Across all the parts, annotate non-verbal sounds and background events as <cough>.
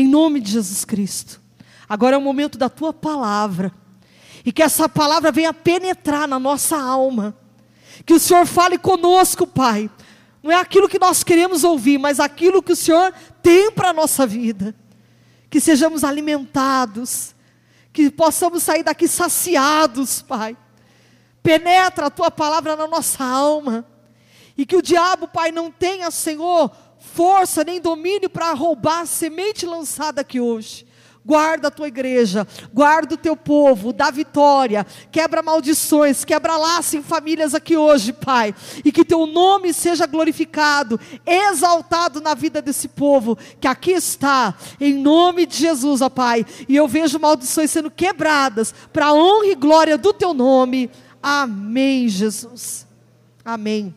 em nome de Jesus Cristo. Agora é o momento da tua palavra, e que essa palavra venha penetrar na nossa alma, que o Senhor fale conosco, Pai. Não é aquilo que nós queremos ouvir, mas aquilo que o Senhor tem para a nossa vida. Que sejamos alimentados, que possamos sair daqui saciados, Pai. Penetra a tua palavra na nossa alma. E que o diabo, Pai, não tenha, Senhor, força nem domínio para roubar a semente lançada aqui hoje. Guarda a tua igreja, guarda o teu povo, dá vitória, quebra maldições, quebra laço em famílias aqui hoje, Pai, e que teu nome seja glorificado, exaltado na vida desse povo que aqui está, em nome de Jesus, ó Pai. E eu vejo maldições sendo quebradas para a honra e glória do teu nome. Amém, Jesus. Amém.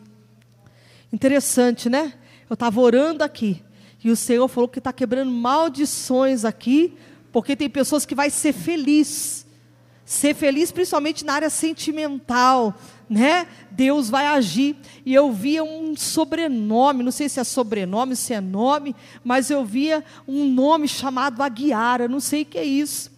Interessante, né? Eu estava orando aqui. E o Senhor falou que está quebrando maldições aqui, porque tem pessoas que vai ser feliz. Ser feliz principalmente na área sentimental, né? Deus vai agir. E eu via um sobrenome, não sei se é sobrenome, se é nome, mas eu via um nome chamado Aguiara, não sei o que é isso.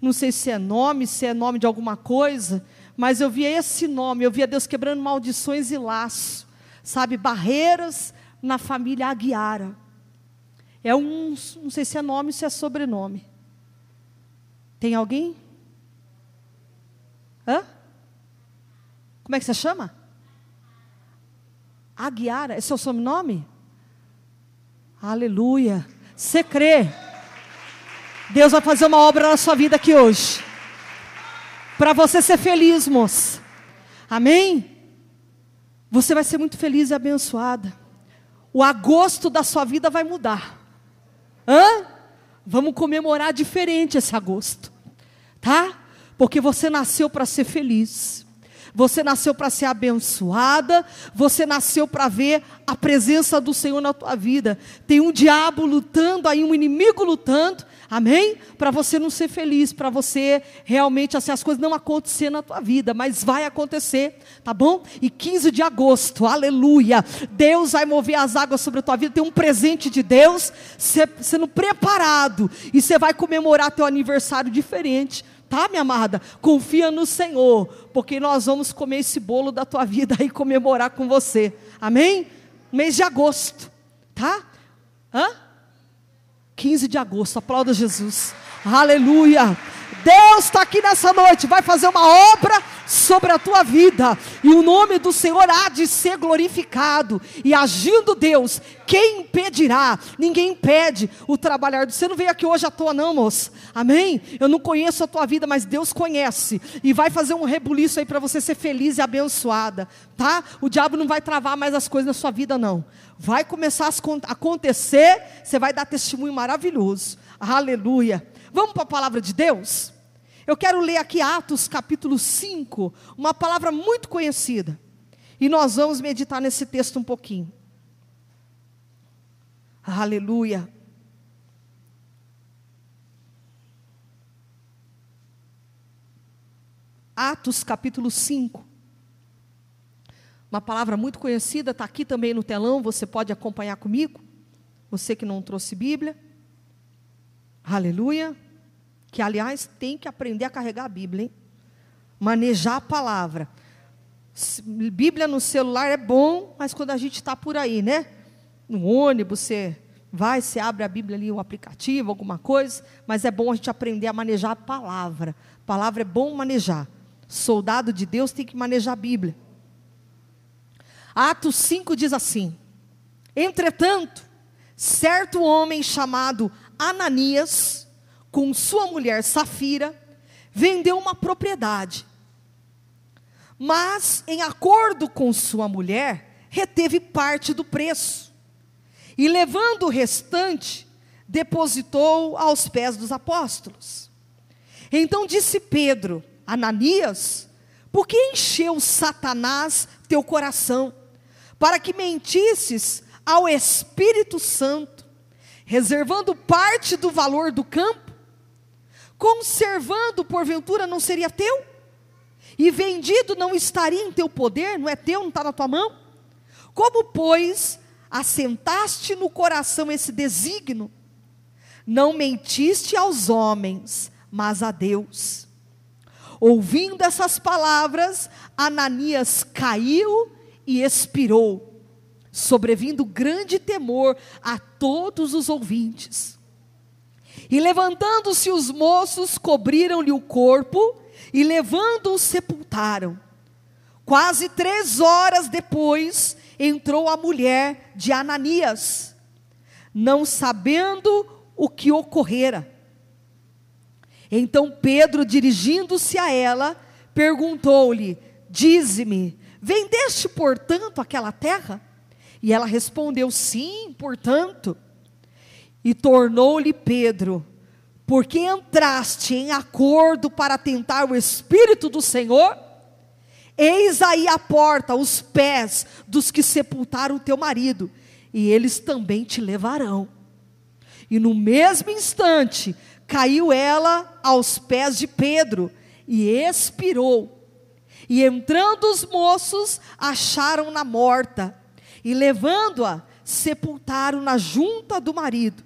Não sei se é nome, se é nome de alguma coisa, mas eu via esse nome, eu via Deus quebrando maldições e laços, sabe, barreiras na família Aguiara. É um, não sei se é nome ou se é sobrenome. Tem alguém? Hã? Como é que você chama? Aguiara, é seu sobrenome? Aleluia. Você crê? Deus vai fazer uma obra na sua vida aqui hoje. Para você ser feliz, moça. Amém? Você vai ser muito feliz e abençoada o agosto da sua vida vai mudar. Hã? Vamos comemorar diferente esse agosto, tá? Porque você nasceu para ser feliz. Você nasceu para ser abençoada, você nasceu para ver a presença do Senhor na tua vida. Tem um diabo lutando aí, um inimigo lutando, Amém? Para você não ser feliz, para você realmente assim, as coisas não acontecer na tua vida, mas vai acontecer, tá bom? E 15 de agosto, aleluia. Deus vai mover as águas sobre a tua vida, tem um presente de Deus sendo preparado e você vai comemorar teu aniversário diferente. Tá, minha amada? Confia no Senhor, porque nós vamos comer esse bolo da tua vida e comemorar com você. Amém? Mês de agosto, tá? Hã? 15 de agosto, aplauda Jesus. Aleluia. Deus está aqui nessa noite, vai fazer uma obra sobre a tua vida, e o nome do Senhor há de ser glorificado, e agindo Deus, quem impedirá? Ninguém impede o trabalhar. Você não veio aqui hoje à toa, não, moço, amém? Eu não conheço a tua vida, mas Deus conhece, e vai fazer um rebuliço aí para você ser feliz e abençoada, tá? O diabo não vai travar mais as coisas na sua vida, não. Vai começar a acontecer, você vai dar testemunho maravilhoso, aleluia. Vamos para a palavra de Deus? Eu quero ler aqui Atos capítulo 5, uma palavra muito conhecida. E nós vamos meditar nesse texto um pouquinho. Aleluia. Atos capítulo 5. Uma palavra muito conhecida, está aqui também no telão, você pode acompanhar comigo. Você que não trouxe Bíblia. Aleluia que aliás tem que aprender a carregar a Bíblia, hein? manejar a palavra. Bíblia no celular é bom, mas quando a gente está por aí, né? No ônibus, você vai, você abre a Bíblia ali, um aplicativo, alguma coisa, mas é bom a gente aprender a manejar a palavra. Palavra é bom manejar. Soldado de Deus tem que manejar a Bíblia. Atos 5 diz assim: Entretanto, certo homem chamado Ananias, com sua mulher Safira, vendeu uma propriedade. Mas, em acordo com sua mulher, reteve parte do preço. E levando o restante, depositou aos pés dos apóstolos. Então disse Pedro, Ananias, por que encheu Satanás teu coração, para que mentisses ao Espírito Santo, reservando parte do valor do campo? conservando porventura não seria teu? E vendido não estaria em teu poder, não é teu, não está na tua mão? Como, pois, assentaste no coração esse desígnio? Não mentiste aos homens, mas a Deus. Ouvindo essas palavras, Ananias caiu e expirou, sobrevindo grande temor a todos os ouvintes. E levantando-se os moços, cobriram-lhe o corpo e, levando-o, sepultaram. Quase três horas depois, entrou a mulher de Ananias, não sabendo o que ocorrera. Então Pedro, dirigindo-se a ela, perguntou-lhe: Dize-me, vendeste portanto aquela terra? E ela respondeu: Sim, portanto. E tornou-lhe Pedro: Porque entraste em acordo para tentar o Espírito do Senhor? Eis aí a porta, os pés dos que sepultaram o teu marido, e eles também te levarão. E no mesmo instante, caiu ela aos pés de Pedro e expirou. E entrando os moços, acharam-na morta, e levando-a, sepultaram na junta do marido.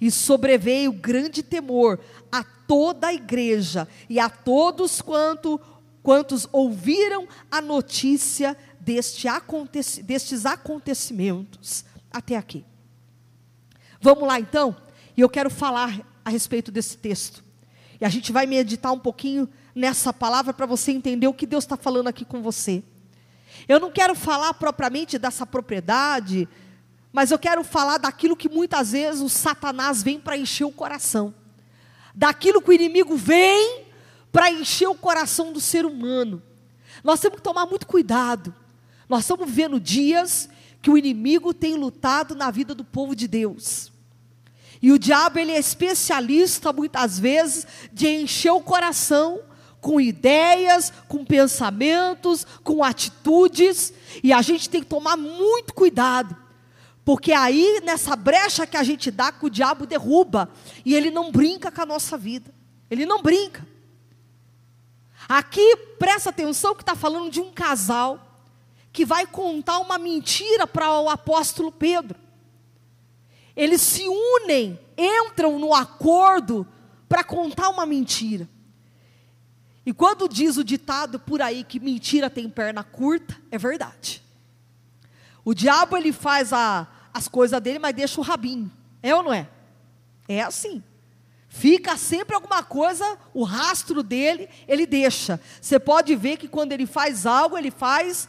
E sobreveio grande temor a toda a igreja e a todos quanto, quantos ouviram a notícia deste aconteci, destes acontecimentos. Até aqui. Vamos lá então? E eu quero falar a respeito desse texto. E a gente vai meditar um pouquinho nessa palavra para você entender o que Deus está falando aqui com você. Eu não quero falar propriamente dessa propriedade, mas eu quero falar daquilo que muitas vezes o Satanás vem para encher o coração, daquilo que o inimigo vem para encher o coração do ser humano. Nós temos que tomar muito cuidado. Nós estamos vivendo dias que o inimigo tem lutado na vida do povo de Deus. E o diabo ele é especialista muitas vezes de encher o coração com ideias, com pensamentos, com atitudes, e a gente tem que tomar muito cuidado. Porque aí nessa brecha que a gente dá que o diabo derruba e ele não brinca com a nossa vida. Ele não brinca. Aqui presta atenção que está falando de um casal que vai contar uma mentira para o apóstolo Pedro eles se unem, entram no acordo para contar uma mentira. E quando diz o ditado por aí que mentira tem perna curta, é verdade. O diabo ele faz a, as coisas dele, mas deixa o rabinho. É ou não é? É assim. Fica sempre alguma coisa, o rastro dele, ele deixa. Você pode ver que quando ele faz algo, ele faz,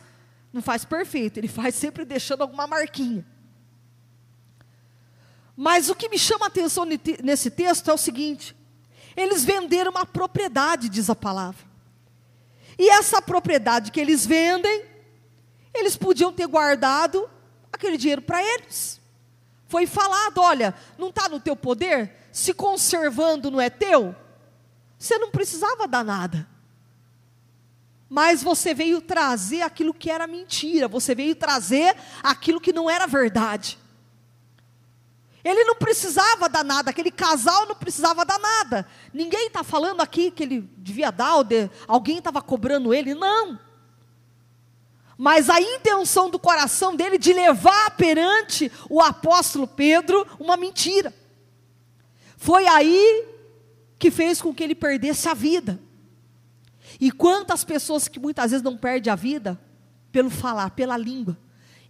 não faz perfeito, ele faz sempre deixando alguma marquinha. Mas o que me chama a atenção nesse texto é o seguinte: eles venderam uma propriedade, diz a palavra. E essa propriedade que eles vendem, eles podiam ter guardado aquele dinheiro para eles. Foi falado: olha, não está no teu poder, se conservando não é teu, você não precisava dar nada. Mas você veio trazer aquilo que era mentira, você veio trazer aquilo que não era verdade. Ele não precisava dar nada, aquele casal não precisava dar nada. Ninguém está falando aqui que ele devia dar, ou de, alguém estava cobrando ele, não. Mas a intenção do coração dele de levar perante o apóstolo Pedro uma mentira. Foi aí que fez com que ele perdesse a vida. E quantas pessoas que muitas vezes não perdem a vida pelo falar, pela língua.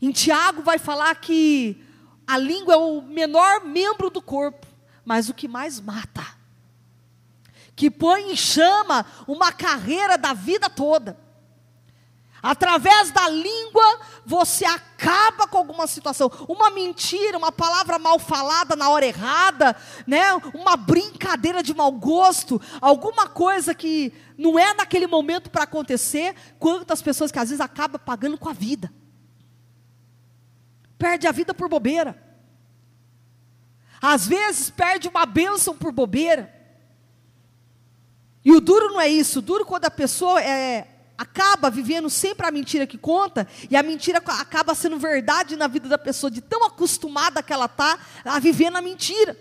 Em Tiago vai falar que a língua é o menor membro do corpo, mas o que mais mata. Que põe em chama uma carreira da vida toda. Através da língua, você acaba com alguma situação. Uma mentira, uma palavra mal falada na hora errada, né? uma brincadeira de mau gosto, alguma coisa que não é naquele momento para acontecer. Quantas pessoas que às vezes acabam pagando com a vida perde a vida por bobeira. Às vezes perde uma bênção por bobeira. E o duro não é isso, o duro quando a pessoa é, acaba vivendo sempre a mentira que conta, e a mentira acaba sendo verdade na vida da pessoa, de tão acostumada que ela está a viver na mentira.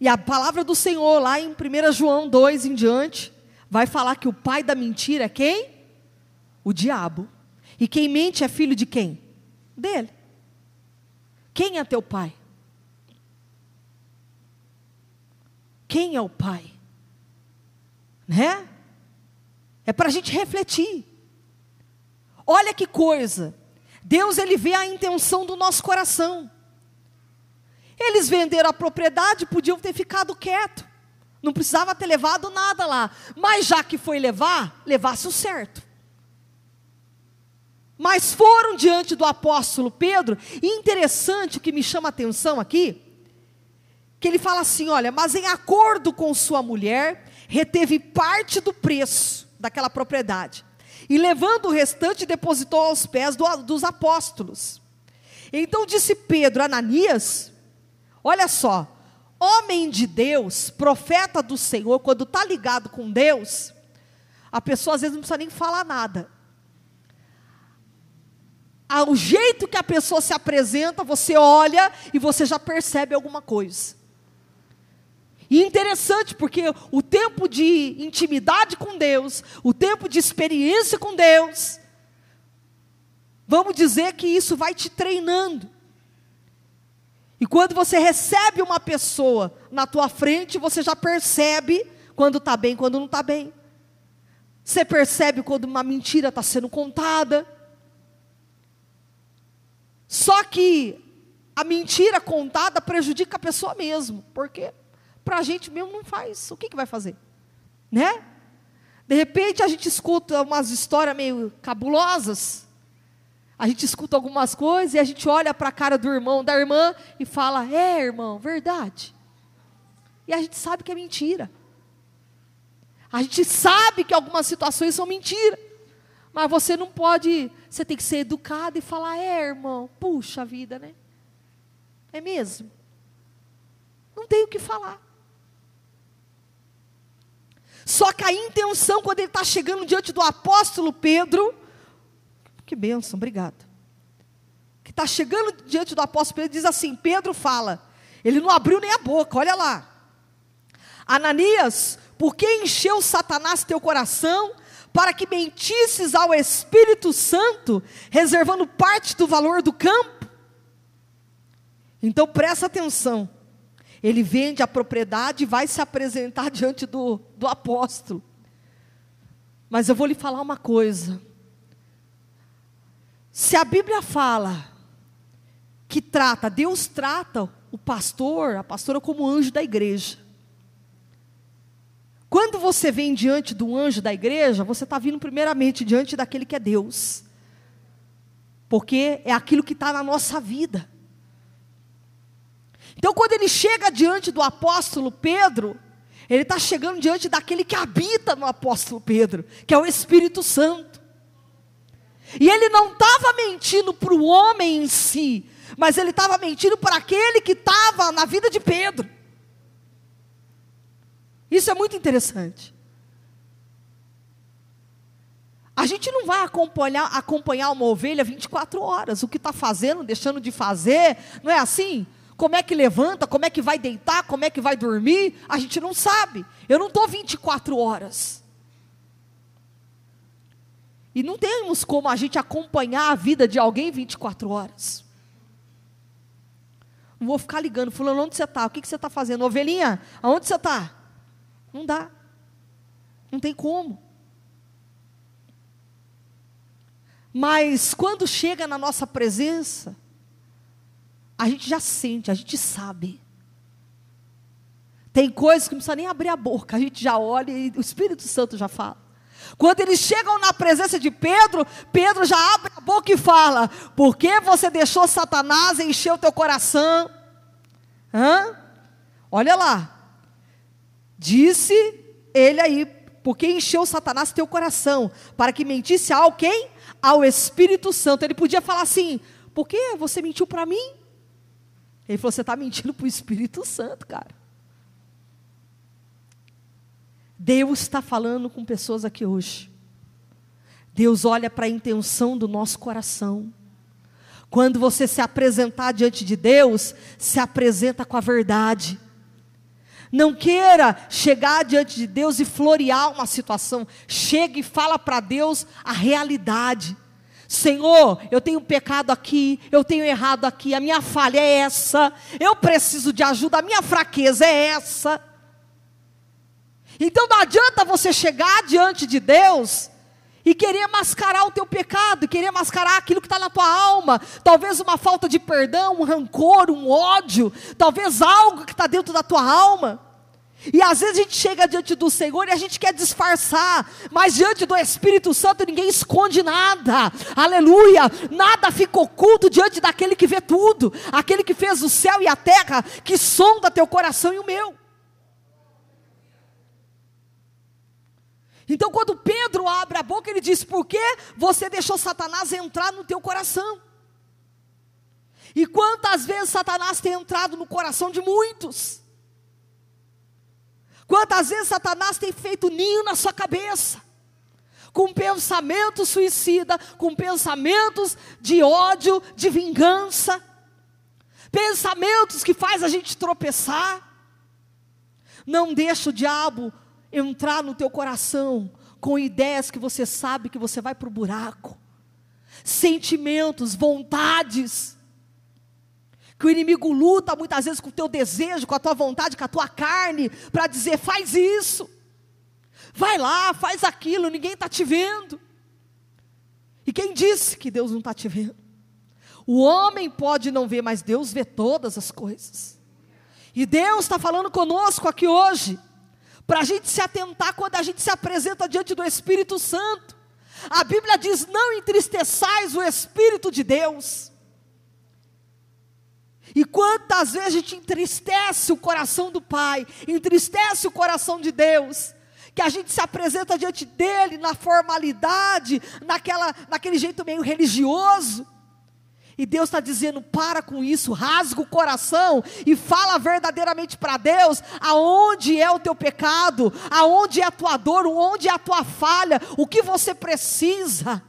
E a palavra do Senhor, lá em 1 João 2 em diante, vai falar que o pai da mentira é quem? O diabo. E quem mente é filho de quem? Dele. Quem é teu pai? quem é o Pai. Né? É para a gente refletir. Olha que coisa. Deus ele vê a intenção do nosso coração. Eles venderam a propriedade, podiam ter ficado quieto. Não precisava ter levado nada lá. Mas já que foi levar, levasse o certo. Mas foram diante do apóstolo Pedro, e interessante o que me chama a atenção aqui, que ele fala assim: olha, mas em acordo com sua mulher, reteve parte do preço daquela propriedade, e levando o restante, depositou aos pés do, dos apóstolos. Então disse Pedro a Ananias: olha só, homem de Deus, profeta do Senhor, quando está ligado com Deus, a pessoa às vezes não precisa nem falar nada, o jeito que a pessoa se apresenta, você olha e você já percebe alguma coisa. E interessante, porque o tempo de intimidade com Deus, o tempo de experiência com Deus, vamos dizer que isso vai te treinando. E quando você recebe uma pessoa na tua frente, você já percebe quando está bem, quando não está bem. Você percebe quando uma mentira está sendo contada. Só que a mentira contada prejudica a pessoa mesmo, porque para a gente mesmo não faz. O que, que vai fazer? Né? De repente a gente escuta umas histórias meio cabulosas, a gente escuta algumas coisas e a gente olha para a cara do irmão, da irmã e fala: É, irmão, verdade. E a gente sabe que é mentira. A gente sabe que algumas situações são mentira. Mas você não pode, você tem que ser educado e falar: é, irmão, puxa vida, né? É mesmo? Não tem o que falar. Só que a intenção, quando ele está chegando diante do apóstolo Pedro, que bênção, obrigado. Que está chegando diante do apóstolo Pedro, diz assim: Pedro fala, ele não abriu nem a boca, olha lá. Ananias, por que encheu Satanás teu coração para que mentisses ao Espírito Santo, reservando parte do valor do campo? Então presta atenção. Ele vende a propriedade e vai se apresentar <laughs> diante do, do apóstolo. Mas eu vou lhe falar uma coisa. Se a Bíblia fala que trata, Deus trata o pastor, a pastora como anjo da igreja. Quando você vem diante do anjo da igreja, você está vindo primeiramente diante daquele que é Deus, porque é aquilo que está na nossa vida. Então, quando ele chega diante do apóstolo Pedro, ele está chegando diante daquele que habita no apóstolo Pedro, que é o Espírito Santo. E ele não estava mentindo para o homem em si, mas ele estava mentindo para aquele que estava na vida de Pedro. Isso é muito interessante. A gente não vai acompanhar, acompanhar uma ovelha 24 horas, o que está fazendo, deixando de fazer, não é assim? Como é que levanta, como é que vai deitar, como é que vai dormir, a gente não sabe. Eu não estou 24 horas. E não temos como a gente acompanhar a vida de alguém 24 horas. Não vou ficar ligando, fulano, onde você está? O que, que você está fazendo? Ovelhinha, aonde você está? Não dá. Não tem como. Mas quando chega na nossa presença, a gente já sente, a gente sabe. Tem coisas que não precisa nem abrir a boca, a gente já olha e o Espírito Santo já fala. Quando eles chegam na presença de Pedro, Pedro já abre a boca e fala: Por que você deixou Satanás encher o teu coração? Hã? Olha lá, Disse ele aí, porque encheu Satanás teu coração, para que mentisse ao quem? Ao Espírito Santo. Ele podia falar assim: por que você mentiu para mim? Ele falou: você está mentindo para o Espírito Santo, cara. Deus está falando com pessoas aqui hoje. Deus olha para a intenção do nosso coração. Quando você se apresentar diante de Deus, se apresenta com a verdade. Não queira chegar diante de Deus e florear uma situação. Chegue e fala para Deus a realidade. Senhor, eu tenho pecado aqui, eu tenho errado aqui, a minha falha é essa, eu preciso de ajuda, a minha fraqueza é essa. Então não adianta você chegar diante de Deus e querer mascarar o teu pecado, querer mascarar aquilo que está na tua alma, talvez uma falta de perdão, um rancor, um ódio, talvez algo que está dentro da tua alma. E às vezes a gente chega diante do Senhor e a gente quer disfarçar, mas diante do Espírito Santo ninguém esconde nada, aleluia, nada fica oculto diante daquele que vê tudo, aquele que fez o céu e a terra, que sonda teu coração e o meu. Então, quando Pedro abre a boca, ele diz: Por que você deixou Satanás entrar no teu coração? E quantas vezes Satanás tem entrado no coração de muitos? Quantas vezes Satanás tem feito ninho na sua cabeça? Com pensamento suicida, com pensamentos de ódio, de vingança, pensamentos que faz a gente tropeçar. Não deixa o diabo entrar no teu coração com ideias que você sabe que você vai para o buraco, sentimentos, vontades, que o inimigo luta muitas vezes com o teu desejo, com a tua vontade, com a tua carne, para dizer: faz isso, vai lá, faz aquilo, ninguém está te vendo. E quem disse que Deus não está te vendo? O homem pode não ver, mas Deus vê todas as coisas. E Deus está falando conosco aqui hoje para a gente se atentar quando a gente se apresenta diante do Espírito Santo. A Bíblia diz: não entristeçais o Espírito de Deus. E quantas vezes a gente entristece o coração do Pai, entristece o coração de Deus, que a gente se apresenta diante dele na formalidade, naquela, naquele jeito meio religioso, e Deus está dizendo: para com isso, rasga o coração e fala verdadeiramente para Deus aonde é o teu pecado, aonde é a tua dor, onde é a tua falha, o que você precisa.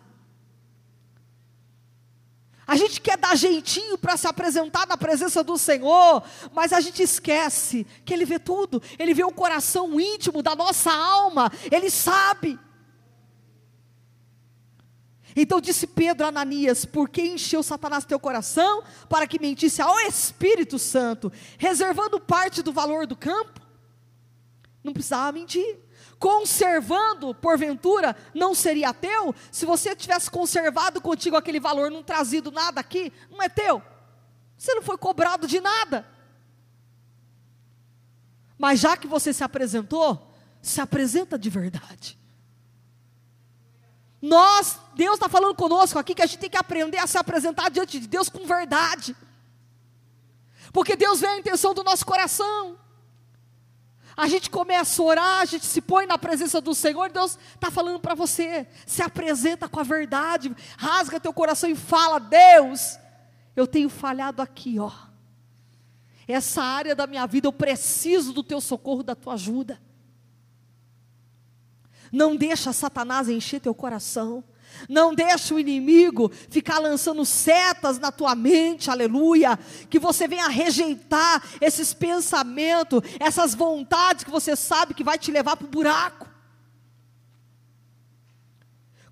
A gente quer dar jeitinho para se apresentar na presença do Senhor, mas a gente esquece que Ele vê tudo, Ele vê o coração íntimo da nossa alma, Ele sabe. Então disse Pedro a Ananias: Por que encheu Satanás teu coração para que mentisse ao Espírito Santo, reservando parte do valor do campo? Não precisava mentir. Conservando, porventura, não seria teu? Se você tivesse conservado contigo aquele valor, não trazido nada aqui, não é teu. Você não foi cobrado de nada. Mas já que você se apresentou, se apresenta de verdade. Nós, Deus está falando conosco aqui que a gente tem que aprender a se apresentar diante de Deus com verdade. Porque Deus vê a intenção do nosso coração. A gente começa a orar, a gente se põe na presença do Senhor, Deus está falando para você, se apresenta com a verdade, rasga teu coração e fala: Deus, eu tenho falhado aqui, ó. Essa área da minha vida eu preciso do teu socorro, da tua ajuda. Não deixa Satanás encher teu coração. Não deixa o inimigo ficar lançando setas na tua mente, aleluia. Que você venha rejeitar esses pensamentos, essas vontades que você sabe que vai te levar para o buraco.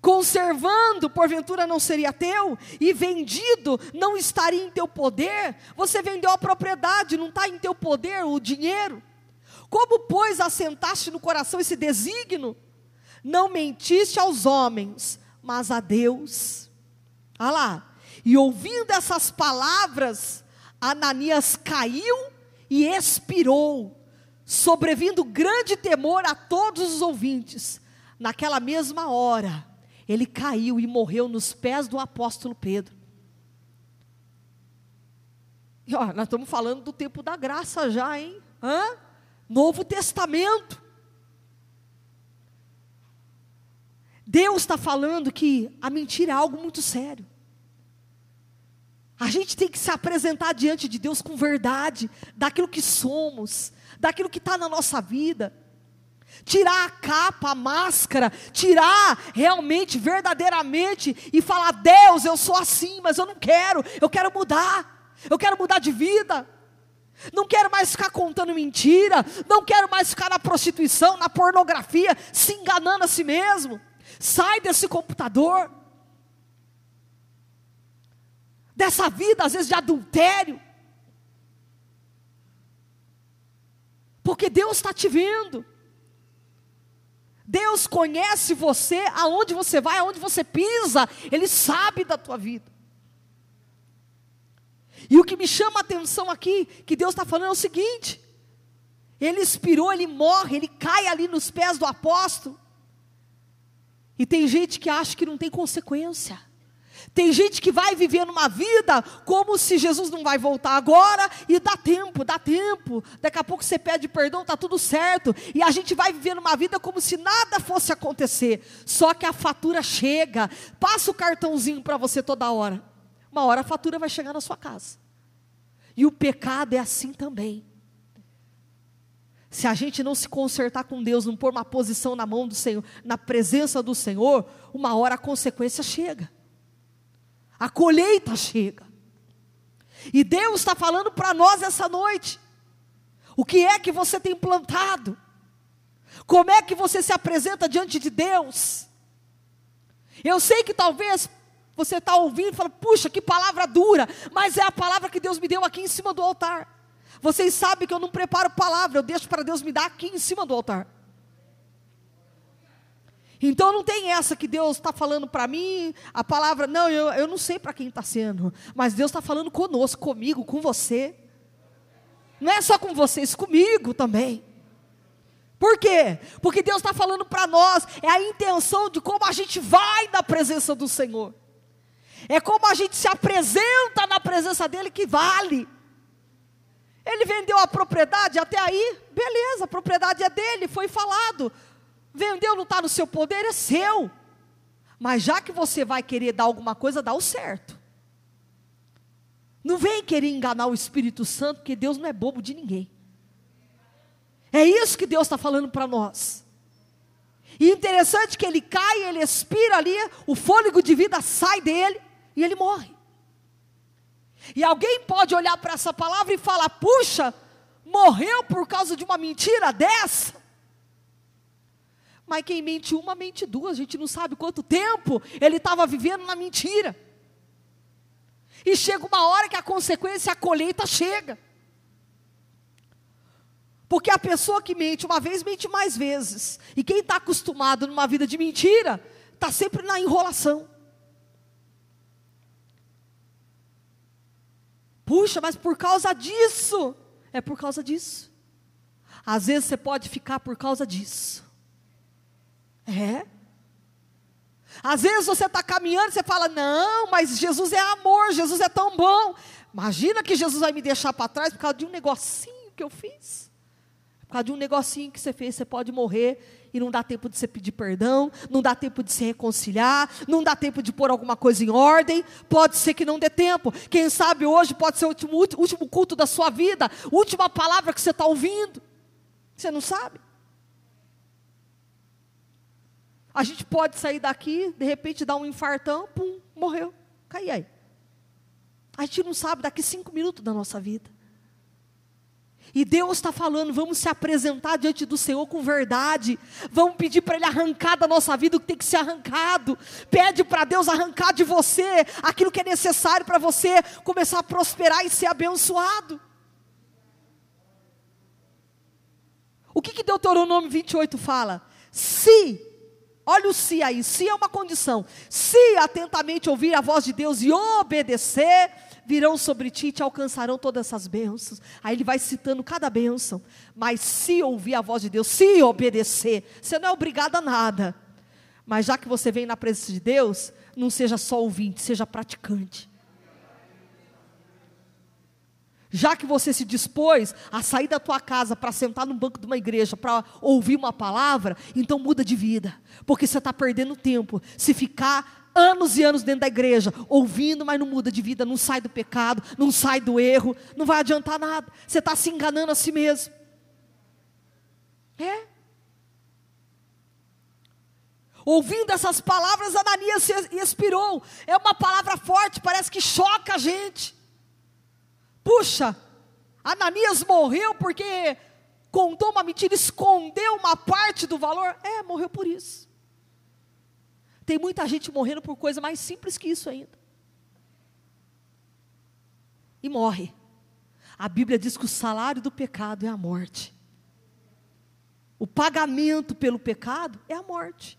Conservando, porventura não seria teu, e vendido não estaria em teu poder. Você vendeu a propriedade, não está em teu poder o dinheiro. Como, pois, assentaste no coração esse desígnio? Não mentiste aos homens, mas a Deus. Olha lá. E ouvindo essas palavras, Ananias caiu e expirou, sobrevindo grande temor a todos os ouvintes. Naquela mesma hora, ele caiu e morreu nos pés do apóstolo Pedro. E, ó, nós estamos falando do tempo da graça já, hein? Hã? Novo Testamento. Deus está falando que a mentira é algo muito sério. A gente tem que se apresentar diante de Deus com verdade, daquilo que somos, daquilo que está na nossa vida. Tirar a capa, a máscara, tirar realmente, verdadeiramente e falar: Deus, eu sou assim, mas eu não quero, eu quero mudar, eu quero mudar de vida. Não quero mais ficar contando mentira, não quero mais ficar na prostituição, na pornografia, se enganando a si mesmo. Sai desse computador, dessa vida, às vezes, de adultério. Porque Deus está te vendo. Deus conhece você, aonde você vai, aonde você pisa, Ele sabe da tua vida. E o que me chama a atenção aqui, que Deus está falando é o seguinte: Ele expirou, ele morre, ele cai ali nos pés do apóstolo. E tem gente que acha que não tem consequência. Tem gente que vai vivendo uma vida como se Jesus não vai voltar agora e dá tempo, dá tempo. Daqui a pouco você pede perdão, tá tudo certo. E a gente vai vivendo uma vida como se nada fosse acontecer. Só que a fatura chega. Passa o cartãozinho para você toda hora. Uma hora a fatura vai chegar na sua casa. E o pecado é assim também. Se a gente não se consertar com Deus, não pôr uma posição na mão do Senhor, na presença do Senhor, uma hora a consequência chega a colheita chega. E Deus está falando para nós essa noite: o que é que você tem plantado? Como é que você se apresenta diante de Deus? Eu sei que talvez você está ouvindo e fala, puxa, que palavra dura, mas é a palavra que Deus me deu aqui em cima do altar. Vocês sabem que eu não preparo palavra, eu deixo para Deus me dar aqui em cima do altar. Então não tem essa que Deus está falando para mim, a palavra, não, eu, eu não sei para quem está sendo, mas Deus está falando conosco, comigo, com você. Não é só com vocês, comigo também. Por quê? Porque Deus está falando para nós, é a intenção de como a gente vai na presença do Senhor. É como a gente se apresenta na presença dEle que vale. Ele vendeu a propriedade até aí, beleza, a propriedade é dele, foi falado. Vendeu não está no seu poder, é seu. Mas já que você vai querer dar alguma coisa, dá o certo. Não vem querer enganar o Espírito Santo, porque Deus não é bobo de ninguém. É isso que Deus está falando para nós. E interessante que ele cai, ele expira ali, o fôlego de vida sai dele e ele morre. E alguém pode olhar para essa palavra e falar: puxa, morreu por causa de uma mentira dessa? Mas quem mente uma, mente duas. A gente não sabe quanto tempo ele estava vivendo na mentira. E chega uma hora que a consequência, a colheita chega. Porque a pessoa que mente uma vez, mente mais vezes. E quem está acostumado numa vida de mentira, está sempre na enrolação. Puxa, mas por causa disso. É por causa disso. Às vezes você pode ficar por causa disso. É. Às vezes você está caminhando e você fala, não, mas Jesus é amor, Jesus é tão bom. Imagina que Jesus vai me deixar para trás por causa de um negocinho que eu fiz. Por causa de um negocinho que você fez, você pode morrer e não dá tempo de você pedir perdão, não dá tempo de se reconciliar, não dá tempo de pôr alguma coisa em ordem, pode ser que não dê tempo. Quem sabe hoje pode ser o último, último culto da sua vida, última palavra que você está ouvindo. Você não sabe? A gente pode sair daqui, de repente dar um infartão, pum, morreu. Cai aí. A gente não sabe daqui cinco minutos da nossa vida. E Deus está falando, vamos se apresentar diante do Senhor com verdade. Vamos pedir para Ele arrancar da nossa vida o que tem que ser arrancado. Pede para Deus arrancar de você aquilo que é necessário para você começar a prosperar e ser abençoado. O que, que Deuteronômio 28 fala? Se Olha o se aí, se é uma condição. Se atentamente ouvir a voz de Deus e obedecer, virão sobre ti e te alcançarão todas essas bênçãos. Aí ele vai citando cada bênção. Mas se ouvir a voz de Deus, se obedecer, você não é obrigado a nada. Mas já que você vem na presença de Deus, não seja só ouvinte, seja praticante. Já que você se dispôs a sair da tua casa para sentar no banco de uma igreja, para ouvir uma palavra, então muda de vida, porque você está perdendo tempo. Se ficar anos e anos dentro da igreja, ouvindo, mas não muda de vida, não sai do pecado, não sai do erro, não vai adiantar nada. Você está se enganando a si mesmo. É. Ouvindo essas palavras, Ananias se expirou. É uma palavra forte, parece que choca a gente. Puxa, Ananias morreu porque contou uma mentira, escondeu uma parte do valor. É, morreu por isso. Tem muita gente morrendo por coisa mais simples que isso ainda. E morre. A Bíblia diz que o salário do pecado é a morte. O pagamento pelo pecado é a morte.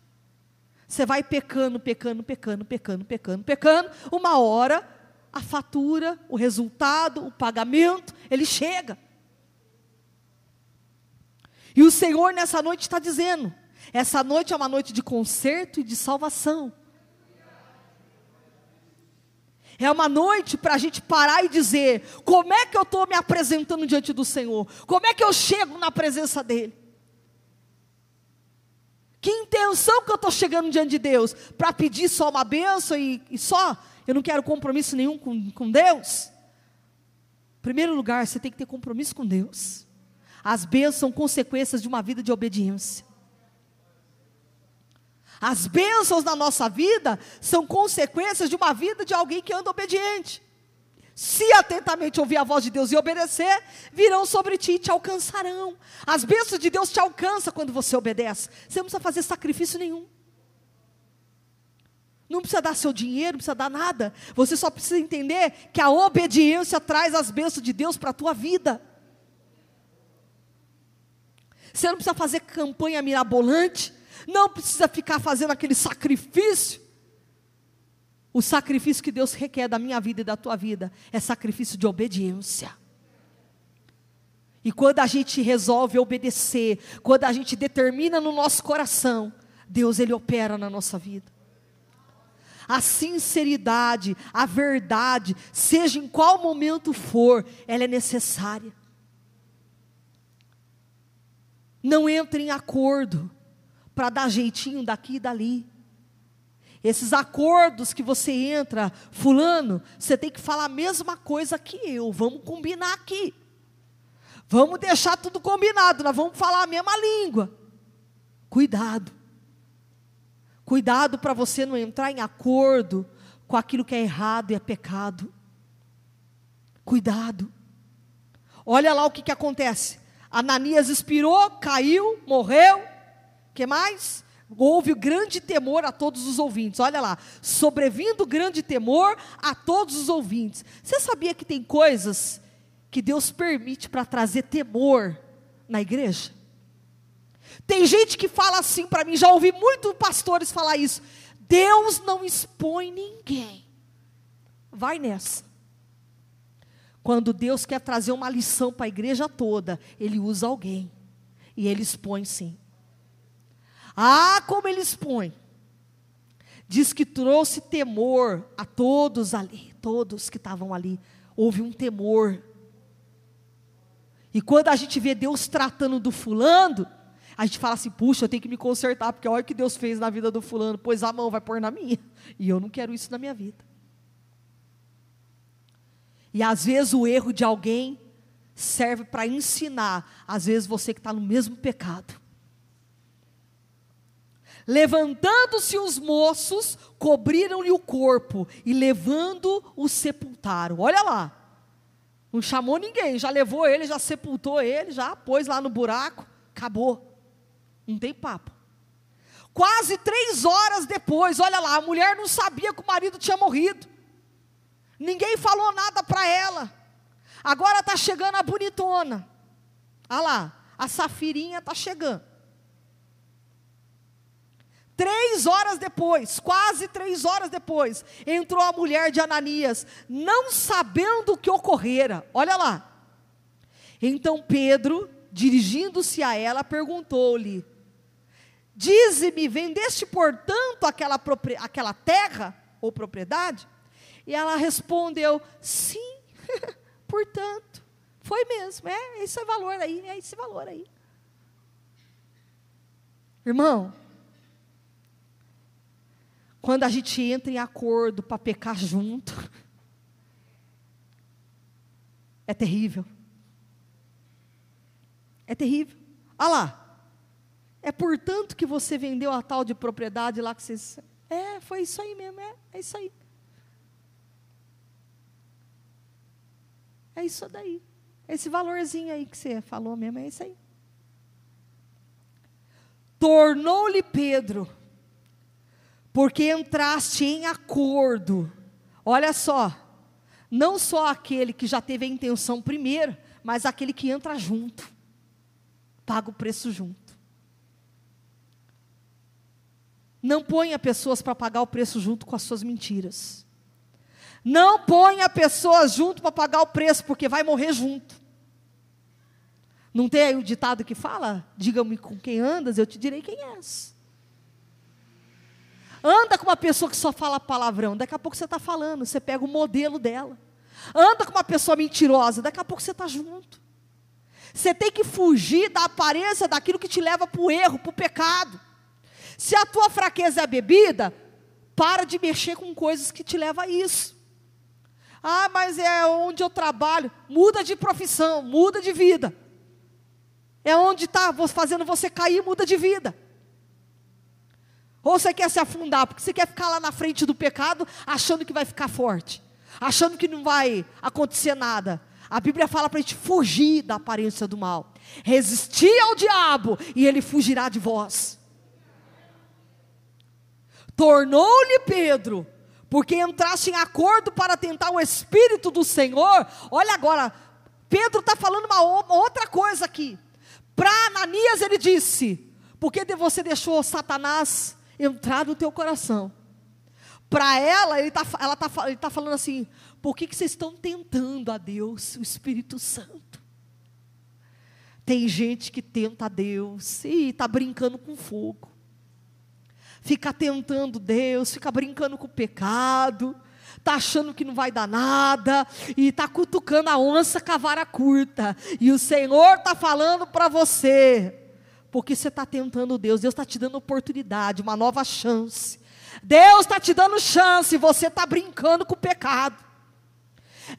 Você vai pecando, pecando, pecando, pecando, pecando, pecando. Uma hora, a fatura, o resultado, o pagamento, ele chega. E o Senhor nessa noite está dizendo: essa noite é uma noite de conserto e de salvação. É uma noite para a gente parar e dizer: como é que eu estou me apresentando diante do Senhor? Como é que eu chego na presença dEle? Que intenção que eu estou chegando diante de Deus? Para pedir só uma benção e, e, só? Eu não quero compromisso nenhum com, com Deus? Em primeiro lugar, você tem que ter compromisso com Deus. As bênçãos são consequências de uma vida de obediência. As bênçãos na nossa vida são consequências de uma vida de alguém que anda obediente. Se atentamente ouvir a voz de Deus e obedecer, virão sobre ti e te alcançarão. As bênçãos de Deus te alcançam quando você obedece. Você não precisa fazer sacrifício nenhum. Não precisa dar seu dinheiro, não precisa dar nada. Você só precisa entender que a obediência traz as bênçãos de Deus para a tua vida. Você não precisa fazer campanha mirabolante não precisa ficar fazendo aquele sacrifício. O sacrifício que Deus requer da minha vida e da tua vida é sacrifício de obediência. E quando a gente resolve obedecer, quando a gente determina no nosso coração, Deus ele opera na nossa vida. A sinceridade, a verdade, seja em qual momento for, ela é necessária. Não entre em acordo para dar jeitinho daqui e dali. Esses acordos que você entra, fulano, você tem que falar a mesma coisa que eu. Vamos combinar aqui. Vamos deixar tudo combinado, nós vamos falar a mesma língua. Cuidado. Cuidado para você não entrar em acordo com aquilo que é errado e é pecado. Cuidado. Olha lá o que, que acontece. Ananias expirou, caiu, morreu que mais? Houve grande temor a todos os ouvintes. Olha lá, sobrevindo grande temor a todos os ouvintes. Você sabia que tem coisas que Deus permite para trazer temor na igreja? Tem gente que fala assim para mim, já ouvi muitos pastores falar isso. Deus não expõe ninguém. Vai nessa. Quando Deus quer trazer uma lição para a igreja toda, Ele usa alguém. E Ele expõe sim. Ah, como ele expõe. Diz que trouxe temor a todos ali, todos que estavam ali. Houve um temor. E quando a gente vê Deus tratando do fulano, a gente fala assim: puxa, eu tenho que me consertar, porque olha o que Deus fez na vida do fulano, pois a mão vai pôr na minha. <laughs> E eu não quero isso na minha vida. E às vezes o erro de alguém serve para ensinar, às vezes você que está no mesmo pecado. Levantando-se os moços, cobriram-lhe o corpo e levando o sepultaram. Olha lá. Não chamou ninguém, já levou ele, já sepultou ele, já pôs lá no buraco, acabou. Não tem papo. Quase três horas depois, olha lá, a mulher não sabia que o marido tinha morrido. Ninguém falou nada para ela. Agora está chegando a bonitona. Olha lá, a safirinha está chegando. Três horas depois, quase três horas depois, entrou a mulher de Ananias, não sabendo o que ocorrera. Olha lá. Então Pedro, dirigindo-se a ela, perguntou-lhe: Dize-me, vendeste portanto aquela, aquela terra ou propriedade? E ela respondeu: Sim, <laughs> portanto. Foi mesmo, é esse valor aí, é esse valor aí. Irmão, quando a gente entra em acordo para pecar junto, é terrível. É terrível. Olha lá. É portanto que você vendeu a tal de propriedade lá que você. É, foi isso aí mesmo, é, é isso aí. É isso daí. Esse valorzinho aí que você falou mesmo, é isso aí. Tornou-lhe Pedro porque entraste em acordo. Olha só, não só aquele que já teve a intenção primeiro, mas aquele que entra junto, paga o preço junto. Não ponha pessoas para pagar o preço junto com as suas mentiras. Não ponha pessoas junto para pagar o preço, porque vai morrer junto. Não tem aí o ditado que fala? Diga-me com quem andas, eu te direi quem és. Anda com uma pessoa que só fala palavrão, daqui a pouco você está falando, você pega o modelo dela. Anda com uma pessoa mentirosa, daqui a pouco você está junto. Você tem que fugir da aparência daquilo que te leva para o erro, para o pecado. Se a tua fraqueza é a bebida, para de mexer com coisas que te levam a isso. Ah, mas é onde eu trabalho. Muda de profissão, muda de vida. É onde está fazendo você cair, muda de vida. Ou você quer se afundar, porque você quer ficar lá na frente do pecado, achando que vai ficar forte, achando que não vai acontecer nada. A Bíblia fala para a gente fugir da aparência do mal, resistir ao diabo e ele fugirá de vós. Tornou-lhe Pedro, porque entraste em acordo para tentar o Espírito do Senhor. Olha agora, Pedro está falando uma outra coisa aqui. Para Ananias ele disse: Por que você deixou Satanás entrar no teu coração? Para ela, ele está ela tá, ele tá falando assim: Por que, que vocês estão tentando a Deus, o Espírito Santo? Tem gente que tenta a Deus e está brincando com fogo. Fica tentando Deus, fica brincando com o pecado está achando que não vai dar nada, e está cutucando a onça com a vara curta, e o Senhor está falando para você, porque você está tentando Deus, Deus está te dando oportunidade, uma nova chance. Deus está te dando chance, você está brincando com o pecado.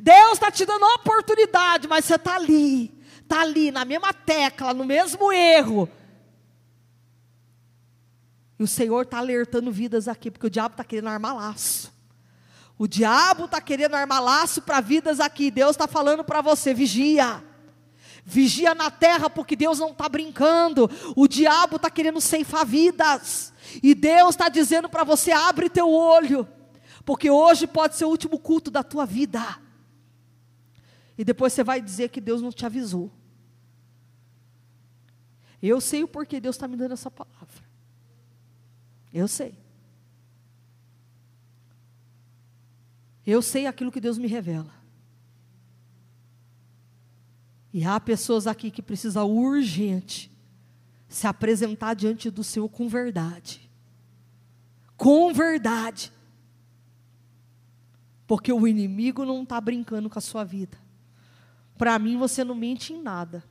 Deus está te dando oportunidade, mas você está ali, está ali, na mesma tecla, no mesmo erro. E o Senhor está alertando vidas aqui, porque o diabo está querendo armar laço. O diabo está querendo armar laço para vidas aqui. Deus está falando para você: vigia. Vigia na terra, porque Deus não está brincando. O diabo está querendo ceifar vidas. E Deus está dizendo para você: abre teu olho. Porque hoje pode ser o último culto da tua vida. E depois você vai dizer que Deus não te avisou. Eu sei o porquê Deus está me dando essa palavra. Eu sei. Eu sei aquilo que Deus me revela. E há pessoas aqui que precisam urgente se apresentar diante do Senhor com verdade. Com verdade. Porque o inimigo não está brincando com a sua vida. Para mim, você não mente em nada.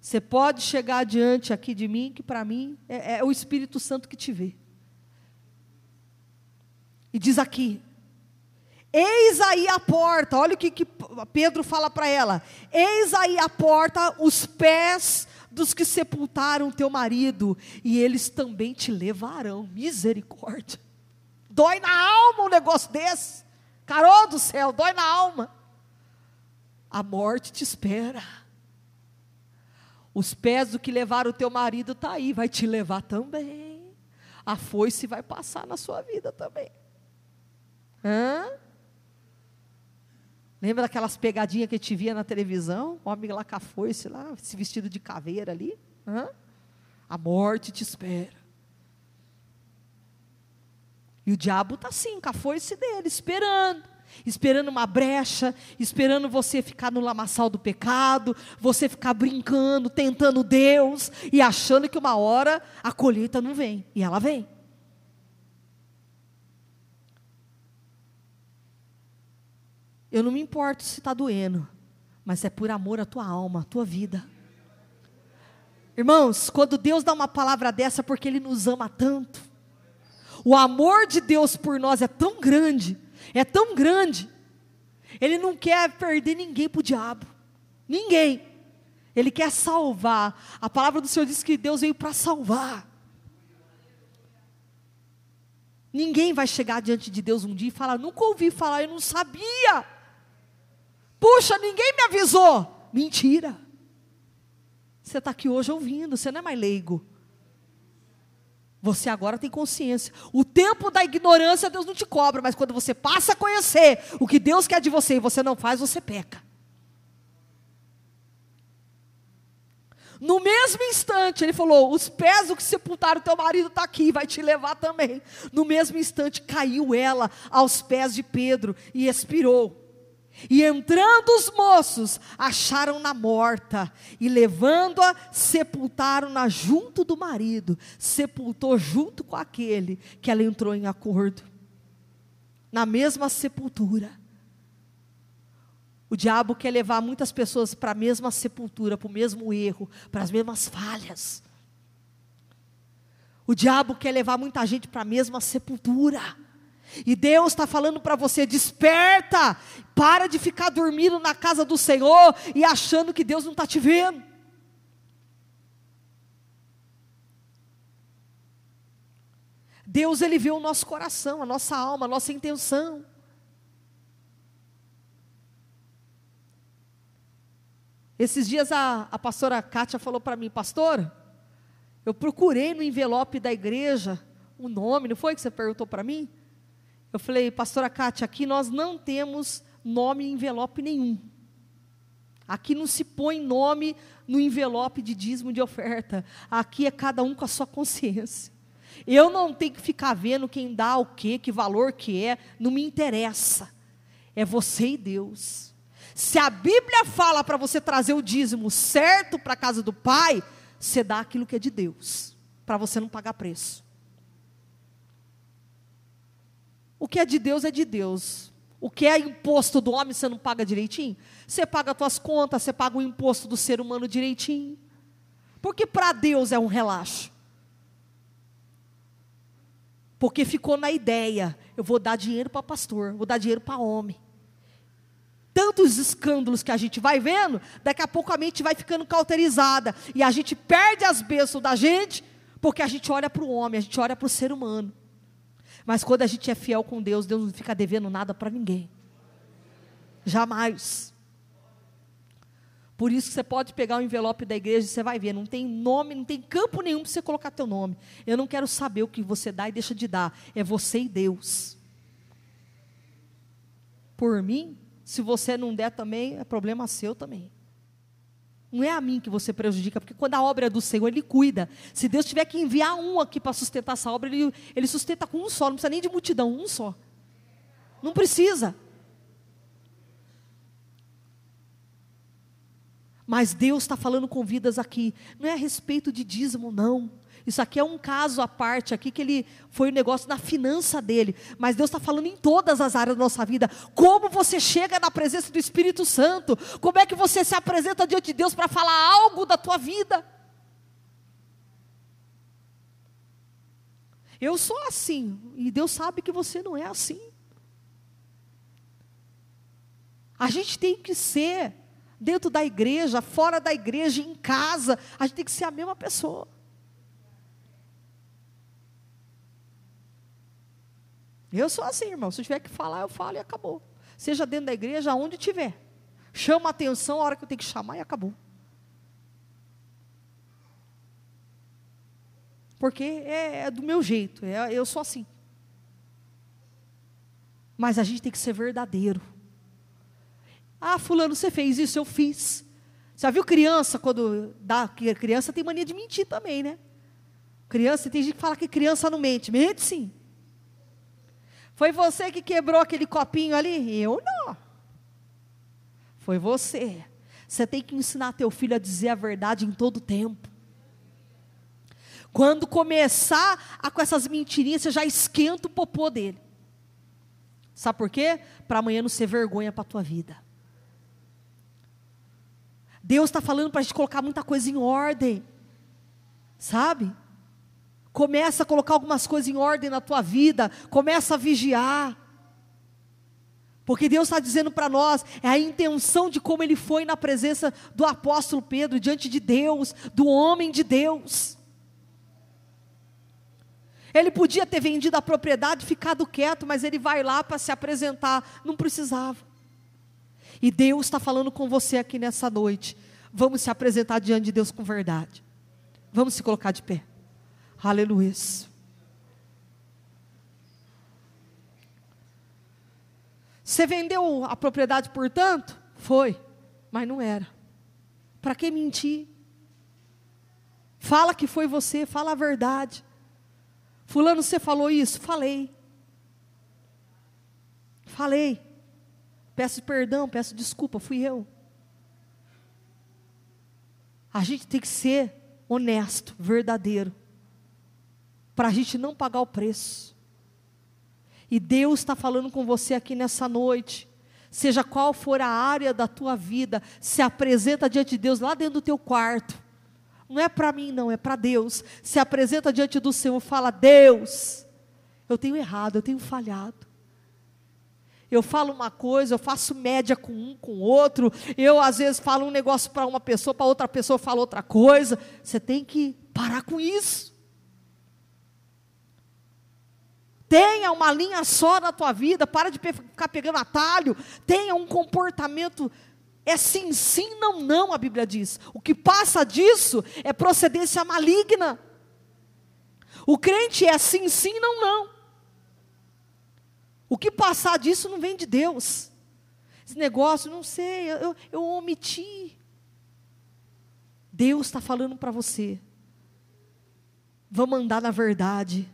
Você pode chegar diante aqui de mim, que para mim é, é o Espírito Santo que te vê. E diz aqui: Eis aí a porta, olha o que, que Pedro fala para ela: Eis aí a porta, os pés dos que sepultaram teu marido, e eles também te levarão. Misericórdia. Dói na alma um negócio desse. Carol do céu, dói na alma. A morte te espera. Os pés do que levaram o teu marido está aí, vai te levar também. A foice vai passar na sua vida também. Hã? Lembra daquelas pegadinhas que a gente via na televisão? O homem lá com a foice lá, esse vestido de caveira ali. Hã? A morte te espera. E o diabo está assim, com a foice dele, esperando. Esperando uma brecha, esperando você ficar no lamaçal do pecado, você ficar brincando, tentando Deus e achando que uma hora a colheita não vem. E ela vem. Eu não me importo se está doendo, mas é por amor à tua alma, à tua vida. Irmãos, quando Deus dá uma palavra dessa, é porque Ele nos ama tanto. O amor de Deus por nós é tão grande, é tão grande. Ele não quer perder ninguém para o diabo, ninguém. Ele quer salvar. A palavra do Senhor diz que Deus veio para salvar. Ninguém vai chegar diante de Deus um dia e falar: Nunca ouvi falar, eu não sabia. Puxa, ninguém me avisou. Mentira. Você está aqui hoje ouvindo, você não é mais leigo. Você agora tem consciência. O tempo da ignorância Deus não te cobra, mas quando você passa a conhecer o que Deus quer de você e você não faz, você peca. No mesmo instante, ele falou: Os pés do que sepultaram teu marido está aqui, vai te levar também. No mesmo instante, caiu ela aos pés de Pedro e expirou. E entrando os moços, acharam-na morta, e levando-a, sepultaram-na junto do marido, sepultou junto com aquele que ela entrou em acordo, na mesma sepultura. O diabo quer levar muitas pessoas para a mesma sepultura, para o mesmo erro, para as mesmas falhas. O diabo quer levar muita gente para a mesma sepultura. E Deus está falando para você: desperta, para de ficar dormindo na casa do Senhor e achando que Deus não está te vendo. Deus, Ele vê o nosso coração, a nossa alma, a nossa intenção. Esses dias a, a pastora Kátia falou para mim, pastor, eu procurei no envelope da igreja o um nome, não foi que você perguntou para mim? Eu falei, pastora Kátia, aqui nós não temos nome em envelope nenhum. Aqui não se põe nome no envelope de dízimo de oferta. Aqui é cada um com a sua consciência. Eu não tenho que ficar vendo quem dá o quê, que valor que é, não me interessa. É você e Deus. Se a Bíblia fala para você trazer o dízimo certo para a casa do Pai, você dá aquilo que é de Deus, para você não pagar preço. O que é de Deus é de Deus. O que é imposto do homem você não paga direitinho? Você paga as suas contas, você paga o imposto do ser humano direitinho. Porque para Deus é um relaxo. Porque ficou na ideia, eu vou dar dinheiro para pastor, vou dar dinheiro para homem tantos escândalos que a gente vai vendo, daqui a pouco a mente vai ficando cauterizada. E a gente perde as bênçãos da gente, porque a gente olha para o homem, a gente olha para o ser humano. Mas quando a gente é fiel com Deus, Deus não fica devendo nada para ninguém. Jamais. Por isso você pode pegar o envelope da igreja e você vai ver, não tem nome, não tem campo nenhum para você colocar teu nome. Eu não quero saber o que você dá e deixa de dar. É você e Deus. Por mim, se você não der também, é problema seu também. Não é a mim que você prejudica, porque quando a obra é do Senhor, Ele cuida. Se Deus tiver que enviar um aqui para sustentar essa obra, ele, ele sustenta com um só, não precisa nem de multidão, um só. Não precisa. Mas Deus está falando com vidas aqui. Não é a respeito de dízimo, não. Isso aqui é um caso à parte aqui que ele foi um negócio na finança dele, mas Deus está falando em todas as áreas da nossa vida. Como você chega na presença do Espírito Santo? Como é que você se apresenta diante de Deus para falar algo da tua vida? Eu sou assim e Deus sabe que você não é assim. A gente tem que ser dentro da igreja, fora da igreja, em casa, a gente tem que ser a mesma pessoa. Eu sou assim, irmão. Se eu tiver que falar, eu falo e acabou. Seja dentro da igreja, aonde tiver. Chama a atenção a hora que eu tenho que chamar e acabou. Porque é, é do meu jeito, é, eu sou assim. Mas a gente tem que ser verdadeiro. Ah, fulano, você fez isso, eu fiz. Você já viu criança quando dá, criança tem mania de mentir também, né? Criança, tem gente que fala que criança não mente. Mente sim. Foi você que quebrou aquele copinho ali? Eu não. Foi você. Você tem que ensinar teu filho a dizer a verdade em todo tempo. Quando começar a, com essas mentirinhas, você já esquenta o popô dele. Sabe por quê? Para amanhã não ser vergonha para a tua vida. Deus está falando para a gente colocar muita coisa em ordem. Sabe? Começa a colocar algumas coisas em ordem na tua vida, começa a vigiar. Porque Deus está dizendo para nós, é a intenção de como ele foi na presença do apóstolo Pedro, diante de Deus, do homem de Deus. Ele podia ter vendido a propriedade, ficado quieto, mas ele vai lá para se apresentar, não precisava. E Deus está falando com você aqui nessa noite. Vamos se apresentar diante de Deus com verdade. Vamos se colocar de pé. Aleluia. Você vendeu a propriedade, portanto? Foi, mas não era. Para que mentir? Fala que foi você, fala a verdade. Fulano, você falou isso? Falei. Falei. Peço perdão, peço desculpa, fui eu. A gente tem que ser honesto, verdadeiro, para a gente não pagar o preço. E Deus está falando com você aqui nessa noite. Seja qual for a área da tua vida, se apresenta diante de Deus lá dentro do teu quarto. Não é para mim, não, é para Deus. Se apresenta diante do Senhor, fala: Deus, eu tenho errado, eu tenho falhado. Eu falo uma coisa, eu faço média com um, com outro. Eu, às vezes, falo um negócio para uma pessoa, para outra pessoa falo outra coisa. Você tem que parar com isso. Tenha uma linha só na tua vida, para de ficar pegando atalho. Tenha um comportamento é sim, sim, não, não, a Bíblia diz. O que passa disso é procedência maligna. O crente é sim, sim, não, não. O que passar disso não vem de Deus. Esse negócio, não sei, eu, eu omiti. Deus está falando para você. Vamos andar na verdade.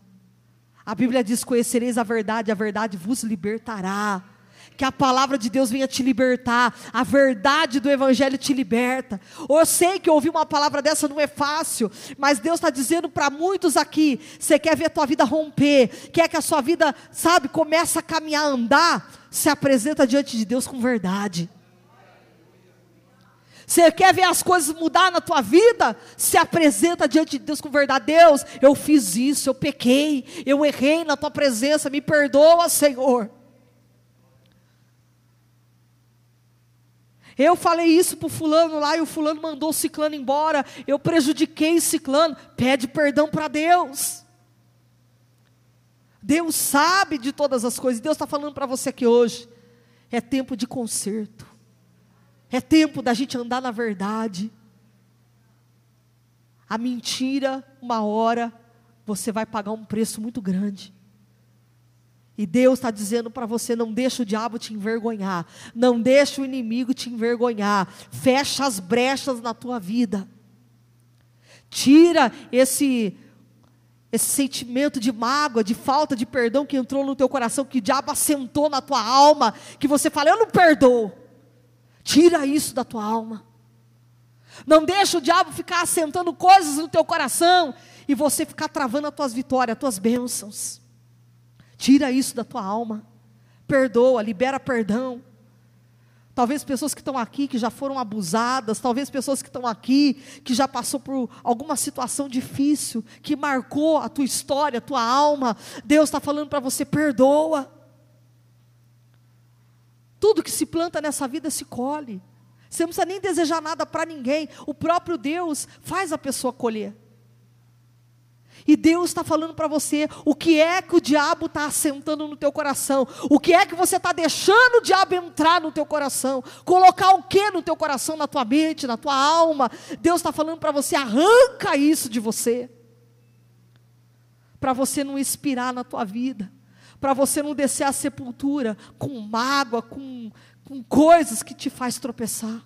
A Bíblia diz: Conhecereis a verdade, a verdade vos libertará que a palavra de Deus venha te libertar, a verdade do Evangelho te liberta. Eu sei que ouvir uma palavra dessa não é fácil, mas Deus está dizendo para muitos aqui: você quer ver a tua vida romper, quer que a sua vida, sabe, comece a caminhar, andar, se apresenta diante de Deus com verdade. Você quer ver as coisas mudar na tua vida? Se apresenta diante de Deus com verdade. Deus, eu fiz isso, eu pequei, eu errei na tua presença, me perdoa, Senhor. Eu falei isso para o fulano lá e o fulano mandou o ciclano embora. Eu prejudiquei o ciclano. Pede perdão para Deus. Deus sabe de todas as coisas. Deus está falando para você aqui hoje. É tempo de conserto. É tempo da gente andar na verdade. A mentira, uma hora, você vai pagar um preço muito grande. E Deus está dizendo para você: não deixa o diabo te envergonhar, não deixa o inimigo te envergonhar, fecha as brechas na tua vida, tira esse esse sentimento de mágoa, de falta de perdão que entrou no teu coração, que o diabo assentou na tua alma, que você fala: eu não perdoo. Tira isso da tua alma. Não deixa o diabo ficar assentando coisas no teu coração e você ficar travando as tuas vitórias, as tuas bênçãos. Tira isso da tua alma. Perdoa, libera perdão. Talvez pessoas que estão aqui que já foram abusadas, talvez pessoas que estão aqui que já passou por alguma situação difícil, que marcou a tua história, a tua alma. Deus está falando para você: perdoa. Tudo que se planta nessa vida se colhe. Você não precisa nem desejar nada para ninguém. O próprio Deus faz a pessoa colher. E Deus está falando para você o que é que o diabo está assentando no teu coração, o que é que você está deixando o diabo entrar no teu coração, colocar o que no teu coração, na tua mente, na tua alma. Deus está falando para você, arranca isso de você, para você não expirar na tua vida, para você não descer à sepultura com mágoa, com, com coisas que te faz tropeçar.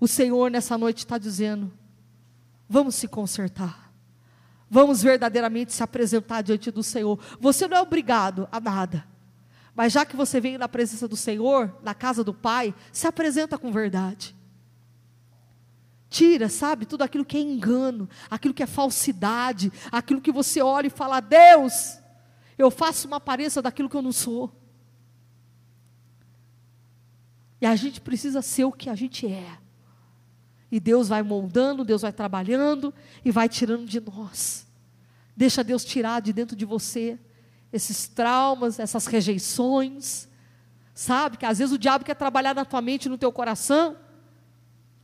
O Senhor nessa noite está dizendo: Vamos se consertar. Vamos verdadeiramente se apresentar diante do Senhor. Você não é obrigado a nada. Mas já que você veio na presença do Senhor, na casa do Pai, se apresenta com verdade. Tira, sabe, tudo aquilo que é engano, aquilo que é falsidade, aquilo que você olha e fala: Deus, eu faço uma aparência daquilo que eu não sou. E a gente precisa ser o que a gente é. E Deus vai moldando, Deus vai trabalhando e vai tirando de nós. Deixa Deus tirar de dentro de você esses traumas, essas rejeições. Sabe que às vezes o diabo quer trabalhar na tua mente, no teu coração,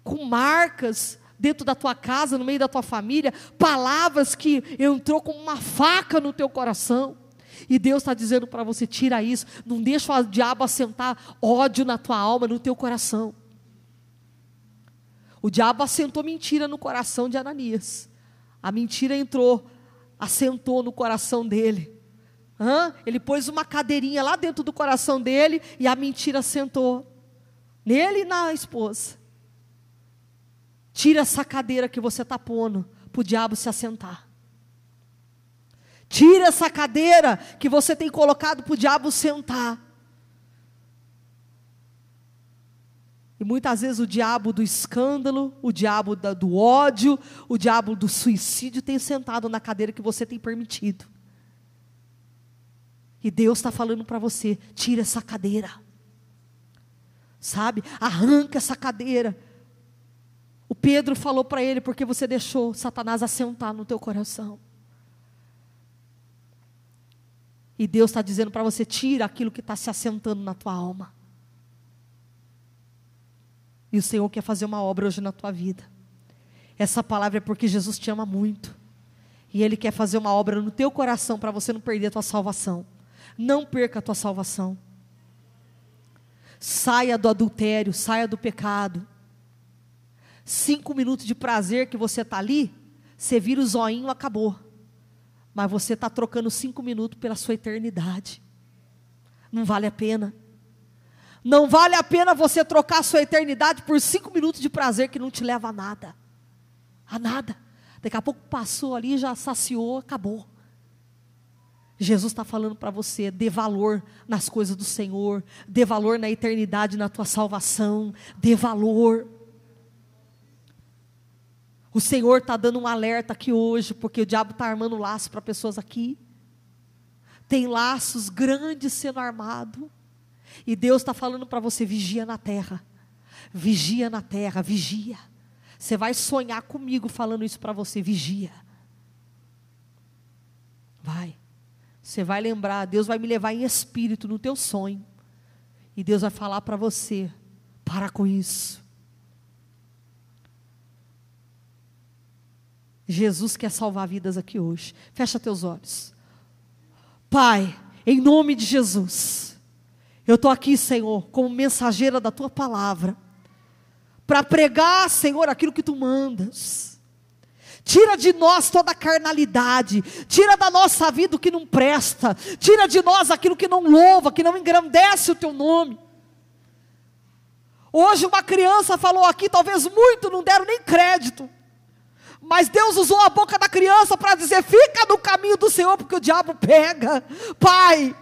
com marcas dentro da tua casa, no meio da tua família, palavras que entrou como uma faca no teu coração. E Deus está dizendo para você: tira isso, não deixa o diabo assentar ódio na tua alma, no teu coração. O diabo assentou mentira no coração de Ananias. A mentira entrou, assentou no coração dele. Hã? Ele pôs uma cadeirinha lá dentro do coração dele e a mentira assentou nele e na esposa. Tira essa cadeira que você está pondo para o diabo se assentar. Tira essa cadeira que você tem colocado para o diabo sentar. E muitas vezes o diabo do escândalo, o diabo da, do ódio, o diabo do suicídio tem sentado na cadeira que você tem permitido. E Deus está falando para você: tira essa cadeira. Sabe? Arranca essa cadeira. Pedro falou para ele: porque você deixou Satanás assentar no teu coração. E Deus está dizendo para você: tira aquilo que está se assentando na tua alma. E o Senhor quer fazer uma obra hoje na tua vida. Essa palavra é porque Jesus te ama muito. E Ele quer fazer uma obra no teu coração para você não perder a tua salvação. Não perca a tua salvação. Saia do adultério, saia do pecado. Cinco minutos de prazer que você está ali, você vira o zoinho, acabou. Mas você está trocando cinco minutos pela sua eternidade. Não vale a pena. Não vale a pena você trocar a sua eternidade por cinco minutos de prazer que não te leva a nada. A nada. Daqui a pouco passou ali, já saciou, acabou. Jesus está falando para você: dê valor nas coisas do Senhor, dê valor na eternidade, na tua salvação, dê valor. O Senhor está dando um alerta aqui hoje, porque o diabo está armando laço para pessoas aqui. Tem laços grandes sendo armados. E Deus está falando para você: vigia na terra, vigia na terra, vigia. Você vai sonhar comigo falando isso para você: vigia. Vai. Você vai lembrar, Deus vai me levar em espírito no teu sonho. E Deus vai falar para você: para com isso. Jesus quer salvar vidas aqui hoje. Fecha teus olhos. Pai, em nome de Jesus. Eu estou aqui, Senhor, como mensageira da tua palavra, para pregar, Senhor, aquilo que tu mandas. Tira de nós toda a carnalidade, tira da nossa vida o que não presta, tira de nós aquilo que não louva, que não engrandece o teu nome. Hoje uma criança falou aqui, talvez muito não deram nem crédito. Mas Deus usou a boca da criança para dizer: fica no caminho do Senhor, porque o diabo pega. Pai,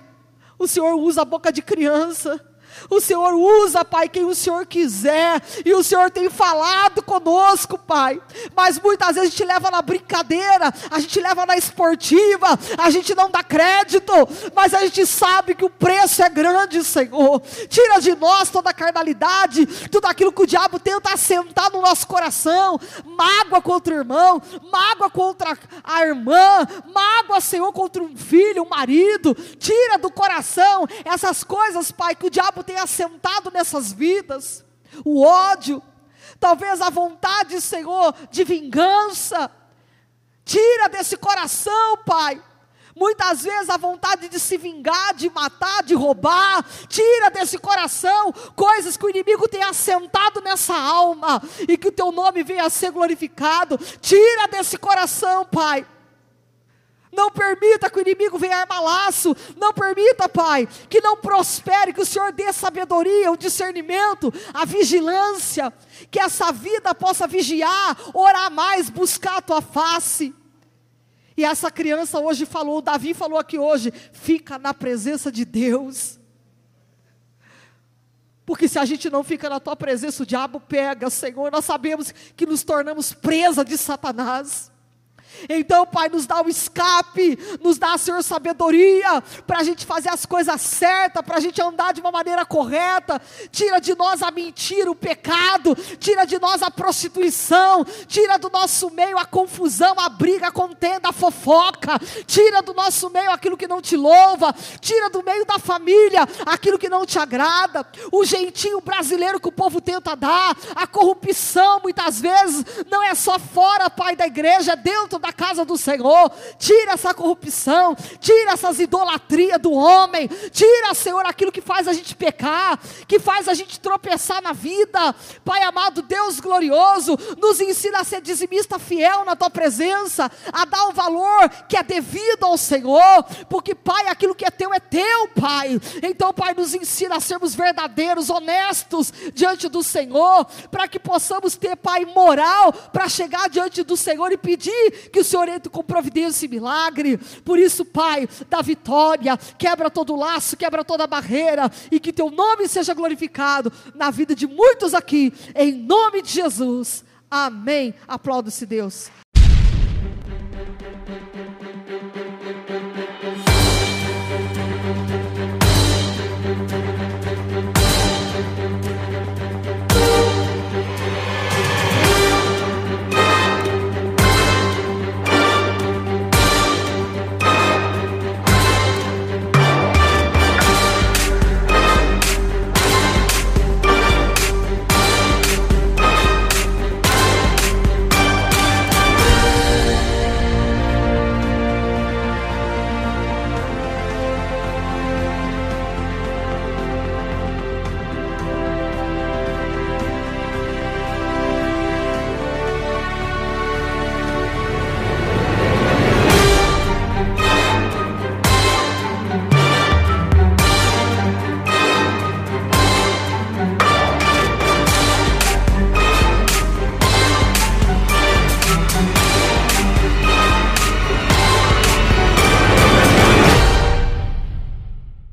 o Senhor usa a boca de criança. O Senhor usa, Pai, quem o Senhor quiser, e o Senhor tem falado conosco, Pai. Mas muitas vezes a gente leva na brincadeira, a gente leva na esportiva, a gente não dá crédito, mas a gente sabe que o preço é grande, Senhor. Tira de nós toda a carnalidade, tudo aquilo que o diabo tenta assentar no nosso coração mágoa contra o irmão, mágoa contra a irmã, mágoa, Senhor, contra um filho, um marido. Tira do coração essas coisas, Pai, que o diabo tem assentado nessas vidas, o ódio, talvez a vontade, Senhor, de vingança. Tira desse coração, Pai. Muitas vezes a vontade de se vingar, de matar, de roubar, tira desse coração coisas que o inimigo tem assentado nessa alma e que o teu nome venha a ser glorificado. Tira desse coração, Pai. Não permita que o inimigo venha armar laço. Não permita, Pai, que não prospere, que o Senhor dê sabedoria, o discernimento, a vigilância. Que essa vida possa vigiar, orar mais, buscar a tua face. E essa criança hoje falou, Davi falou aqui hoje: fica na presença de Deus. Porque se a gente não fica na tua presença, o diabo pega, Senhor. Nós sabemos que nos tornamos presa de Satanás. Então, Pai, nos dá o escape, nos dá, Senhor, sabedoria para a gente fazer as coisas certas, para a gente andar de uma maneira correta. Tira de nós a mentira, o pecado, tira de nós a prostituição, tira do nosso meio a confusão, a briga, a contenda, a fofoca, tira do nosso meio aquilo que não te louva, tira do meio da família aquilo que não te agrada, o jeitinho brasileiro que o povo tenta dar, a corrupção muitas vezes não é só fora, Pai, da igreja, é dentro da da casa do Senhor. Tira essa corrupção, tira essas idolatrias do homem. Tira, Senhor, aquilo que faz a gente pecar, que faz a gente tropeçar na vida. Pai amado, Deus glorioso, nos ensina a ser dizimista fiel na tua presença, a dar o valor que é devido ao Senhor, porque, Pai, aquilo que é teu é teu, Pai. Então, Pai, nos ensina a sermos verdadeiros, honestos diante do Senhor, para que possamos ter, Pai, moral para chegar diante do Senhor e pedir que o Senhor entre com providência e milagre. Por isso, Pai, dá vitória, quebra todo laço, quebra toda barreira e que teu nome seja glorificado na vida de muitos aqui, em nome de Jesus. Amém. Aplauda-se Deus.